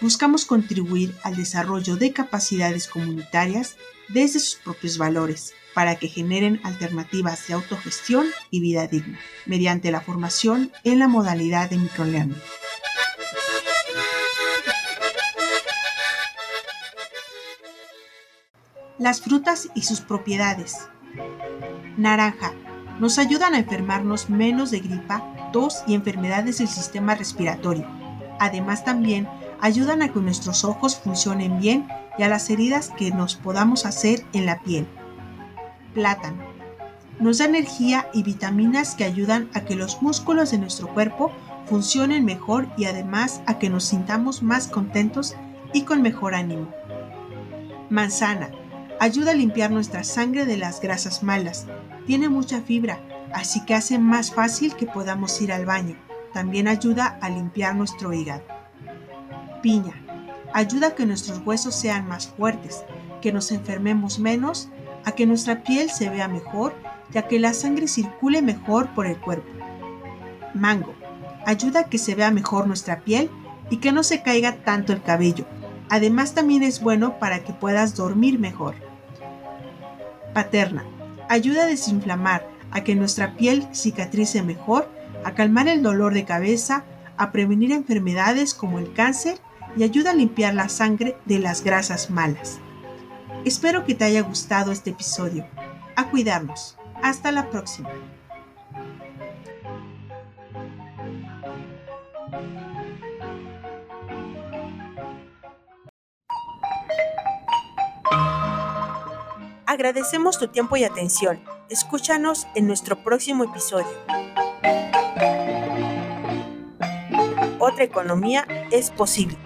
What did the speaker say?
buscamos contribuir al desarrollo de capacidades comunitarias desde sus propios valores para que generen alternativas de autogestión y vida digna, mediante la formación en la modalidad de microlearning. Las frutas y sus propiedades. Naranja. Nos ayudan a enfermarnos menos de gripa, tos y enfermedades del sistema respiratorio. Además también ayudan a que nuestros ojos funcionen bien y a las heridas que nos podamos hacer en la piel. Plátano. Nos da energía y vitaminas que ayudan a que los músculos de nuestro cuerpo funcionen mejor y además a que nos sintamos más contentos y con mejor ánimo. Manzana. Ayuda a limpiar nuestra sangre de las grasas malas. Tiene mucha fibra, así que hace más fácil que podamos ir al baño. También ayuda a limpiar nuestro hígado. Piña. Ayuda a que nuestros huesos sean más fuertes, que nos enfermemos menos, a que nuestra piel se vea mejor y a que la sangre circule mejor por el cuerpo. Mango. Ayuda a que se vea mejor nuestra piel y que no se caiga tanto el cabello. Además también es bueno para que puedas dormir mejor. Paterna. Ayuda a desinflamar, a que nuestra piel cicatrice mejor, a calmar el dolor de cabeza, a prevenir enfermedades como el cáncer y ayuda a limpiar la sangre de las grasas malas. Espero que te haya gustado este episodio. A cuidarnos. Hasta la próxima. Agradecemos tu tiempo y atención. Escúchanos en nuestro próximo episodio. Otra economía es posible.